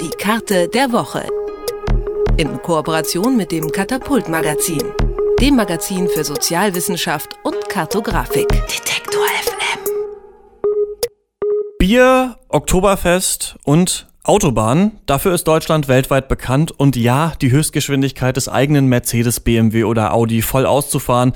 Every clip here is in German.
Die Karte der Woche. In Kooperation mit dem Katapult Magazin, dem Magazin für Sozialwissenschaft und Kartografik. Detektor FM. Bier, Oktoberfest und Autobahn. Dafür ist Deutschland weltweit bekannt und ja, die Höchstgeschwindigkeit des eigenen Mercedes, BMW oder Audi voll auszufahren,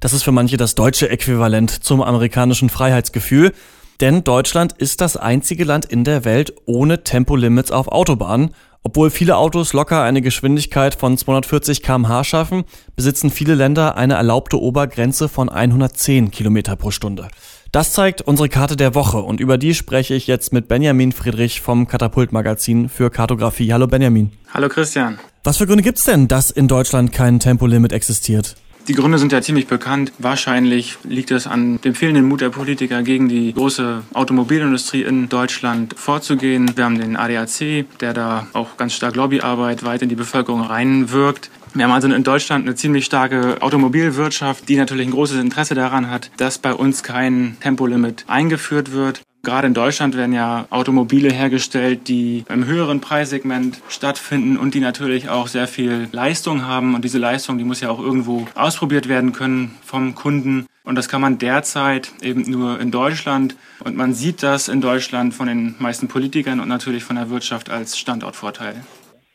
das ist für manche das deutsche Äquivalent zum amerikanischen Freiheitsgefühl. Denn Deutschland ist das einzige Land in der Welt ohne Tempolimits auf Autobahnen. Obwohl viele Autos locker eine Geschwindigkeit von 240 kmh schaffen, besitzen viele Länder eine erlaubte Obergrenze von 110 km pro Stunde. Das zeigt unsere Karte der Woche und über die spreche ich jetzt mit Benjamin Friedrich vom Katapult Magazin für Kartografie. Hallo Benjamin. Hallo Christian. Was für Gründe gibt's denn, dass in Deutschland kein Tempolimit existiert? Die Gründe sind ja ziemlich bekannt. Wahrscheinlich liegt es an dem fehlenden Mut der Politiker, gegen die große Automobilindustrie in Deutschland vorzugehen. Wir haben den ADAC, der da auch ganz stark Lobbyarbeit weit in die Bevölkerung reinwirkt. Wir haben also in Deutschland eine ziemlich starke Automobilwirtschaft, die natürlich ein großes Interesse daran hat, dass bei uns kein Tempolimit eingeführt wird. Gerade in Deutschland werden ja Automobile hergestellt, die im höheren Preissegment stattfinden und die natürlich auch sehr viel Leistung haben. Und diese Leistung, die muss ja auch irgendwo ausprobiert werden können vom Kunden. Und das kann man derzeit eben nur in Deutschland. Und man sieht das in Deutschland von den meisten Politikern und natürlich von der Wirtschaft als Standortvorteil.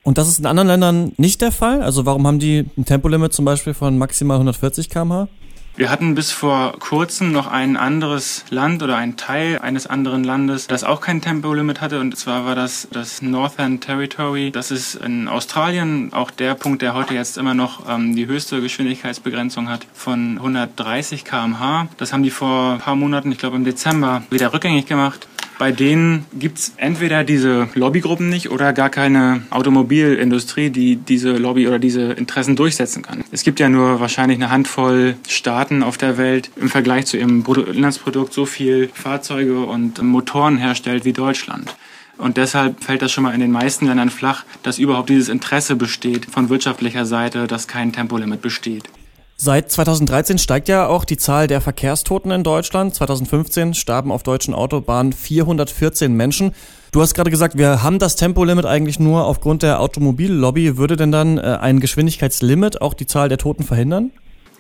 Und das ist in anderen Ländern nicht der Fall? Also warum haben die ein Tempolimit zum Beispiel von maximal 140 km/h? Wir hatten bis vor kurzem noch ein anderes Land oder ein Teil eines anderen Landes, das auch kein Tempolimit hatte. Und zwar war das das Northern Territory. Das ist in Australien auch der Punkt, der heute jetzt immer noch ähm, die höchste Geschwindigkeitsbegrenzung hat von 130 kmh. Das haben die vor ein paar Monaten, ich glaube im Dezember, wieder rückgängig gemacht. Bei denen gibt's entweder diese Lobbygruppen nicht oder gar keine Automobilindustrie, die diese Lobby oder diese Interessen durchsetzen kann. Es gibt ja nur wahrscheinlich eine Handvoll Staaten auf der Welt im Vergleich zu ihrem Bruttoinlandsprodukt so viel Fahrzeuge und Motoren herstellt wie Deutschland. Und deshalb fällt das schon mal in den meisten Ländern flach, dass überhaupt dieses Interesse besteht von wirtschaftlicher Seite, dass kein Tempolimit besteht. Seit 2013 steigt ja auch die Zahl der Verkehrstoten in Deutschland. 2015 starben auf deutschen Autobahnen 414 Menschen. Du hast gerade gesagt, wir haben das Tempolimit eigentlich nur aufgrund der Automobillobby. Würde denn dann äh, ein Geschwindigkeitslimit auch die Zahl der Toten verhindern?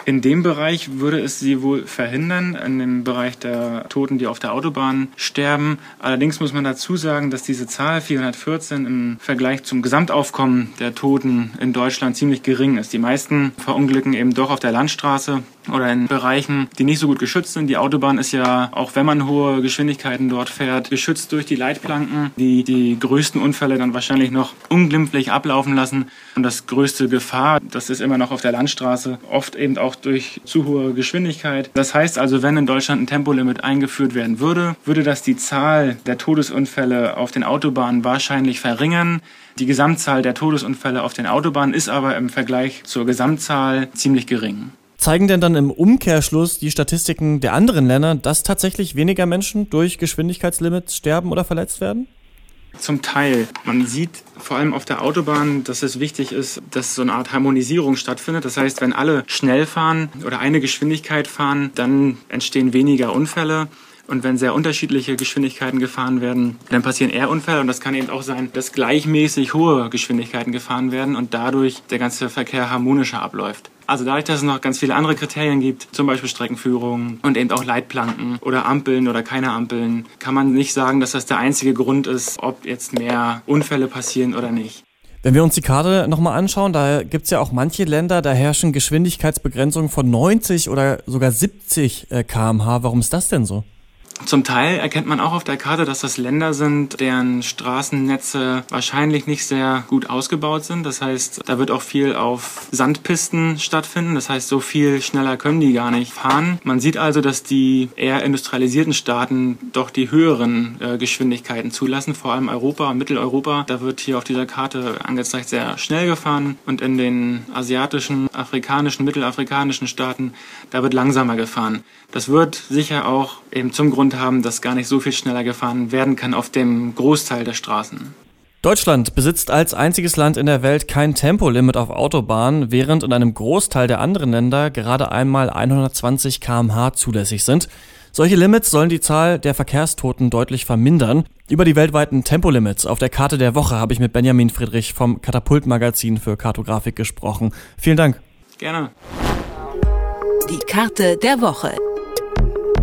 In dem Bereich würde es sie wohl verhindern, in dem Bereich der Toten, die auf der Autobahn sterben. Allerdings muss man dazu sagen, dass diese Zahl 414 im Vergleich zum Gesamtaufkommen der Toten in Deutschland ziemlich gering ist. Die meisten verunglücken eben doch auf der Landstraße oder in Bereichen, die nicht so gut geschützt sind. Die Autobahn ist ja, auch wenn man hohe Geschwindigkeiten dort fährt, geschützt durch die Leitplanken, die die größten Unfälle dann wahrscheinlich noch unglimpflich ablaufen lassen. Und das größte Gefahr, das ist immer noch auf der Landstraße, oft eben auch durch zu hohe Geschwindigkeit. Das heißt also, wenn in Deutschland ein Tempolimit eingeführt werden würde, würde das die Zahl der Todesunfälle auf den Autobahnen wahrscheinlich verringern. Die Gesamtzahl der Todesunfälle auf den Autobahnen ist aber im Vergleich zur Gesamtzahl ziemlich gering. Zeigen denn dann im Umkehrschluss die Statistiken der anderen Länder, dass tatsächlich weniger Menschen durch Geschwindigkeitslimits sterben oder verletzt werden? Zum Teil. Man sieht vor allem auf der Autobahn, dass es wichtig ist, dass so eine Art Harmonisierung stattfindet. Das heißt, wenn alle schnell fahren oder eine Geschwindigkeit fahren, dann entstehen weniger Unfälle. Und wenn sehr unterschiedliche Geschwindigkeiten gefahren werden, dann passieren eher Unfälle. Und das kann eben auch sein, dass gleichmäßig hohe Geschwindigkeiten gefahren werden und dadurch der ganze Verkehr harmonischer abläuft. Also dadurch, dass es noch ganz viele andere Kriterien gibt, zum Beispiel Streckenführung und eben auch Leitplanken oder Ampeln oder keine Ampeln, kann man nicht sagen, dass das der einzige Grund ist, ob jetzt mehr Unfälle passieren oder nicht. Wenn wir uns die Karte nochmal anschauen, da gibt's ja auch manche Länder, da herrschen Geschwindigkeitsbegrenzungen von 90 oder sogar 70 äh, kmh. Warum ist das denn so? Zum Teil erkennt man auch auf der Karte, dass das Länder sind, deren Straßennetze wahrscheinlich nicht sehr gut ausgebaut sind. Das heißt, da wird auch viel auf Sandpisten stattfinden. Das heißt, so viel schneller können die gar nicht fahren. Man sieht also, dass die eher industrialisierten Staaten doch die höheren äh, Geschwindigkeiten zulassen. Vor allem Europa Mitteleuropa. Da wird hier auf dieser Karte angezeigt sehr schnell gefahren. Und in den asiatischen, afrikanischen, mittelafrikanischen Staaten, da wird langsamer gefahren. Das wird sicher auch eben zum Grund Grund haben, dass gar nicht so viel schneller gefahren werden kann auf dem Großteil der Straßen. Deutschland besitzt als einziges Land in der Welt kein Tempolimit auf Autobahnen, während in einem Großteil der anderen Länder gerade einmal 120 km/h zulässig sind. Solche Limits sollen die Zahl der Verkehrstoten deutlich vermindern. Über die weltweiten Tempolimits auf der Karte der Woche habe ich mit Benjamin Friedrich vom Katapult-Magazin für Kartografik gesprochen. Vielen Dank. Gerne. Die Karte der Woche.